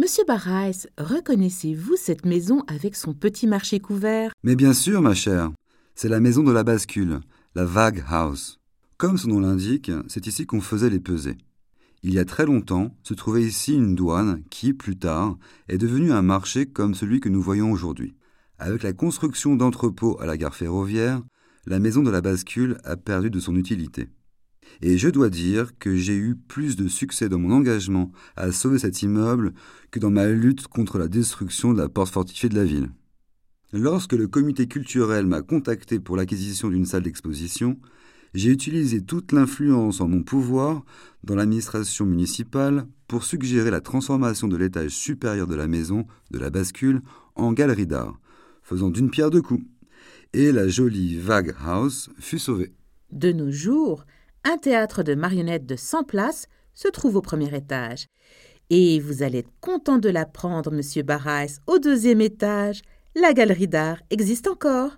Monsieur Barraes, reconnaissez-vous cette maison avec son petit marché couvert? Mais bien sûr, ma chère. C'est la maison de la bascule, la Vague House. Comme son nom l'indique, c'est ici qu'on faisait les pesées. Il y a très longtemps se trouvait ici une douane qui, plus tard, est devenue un marché comme celui que nous voyons aujourd'hui. Avec la construction d'entrepôts à la gare ferroviaire, la maison de la bascule a perdu de son utilité. Et je dois dire que j'ai eu plus de succès dans mon engagement à sauver cet immeuble que dans ma lutte contre la destruction de la porte fortifiée de la ville. Lorsque le comité culturel m'a contacté pour l'acquisition d'une salle d'exposition, j'ai utilisé toute l'influence en mon pouvoir dans l'administration municipale pour suggérer la transformation de l'étage supérieur de la maison de la bascule en galerie d'art, faisant d'une pierre deux coups. Et la jolie Vague House fut sauvée. De nos jours, un théâtre de marionnettes de 100 places se trouve au premier étage. Et vous allez être content de l'apprendre, monsieur Barraes, au deuxième étage, la galerie d'art existe encore.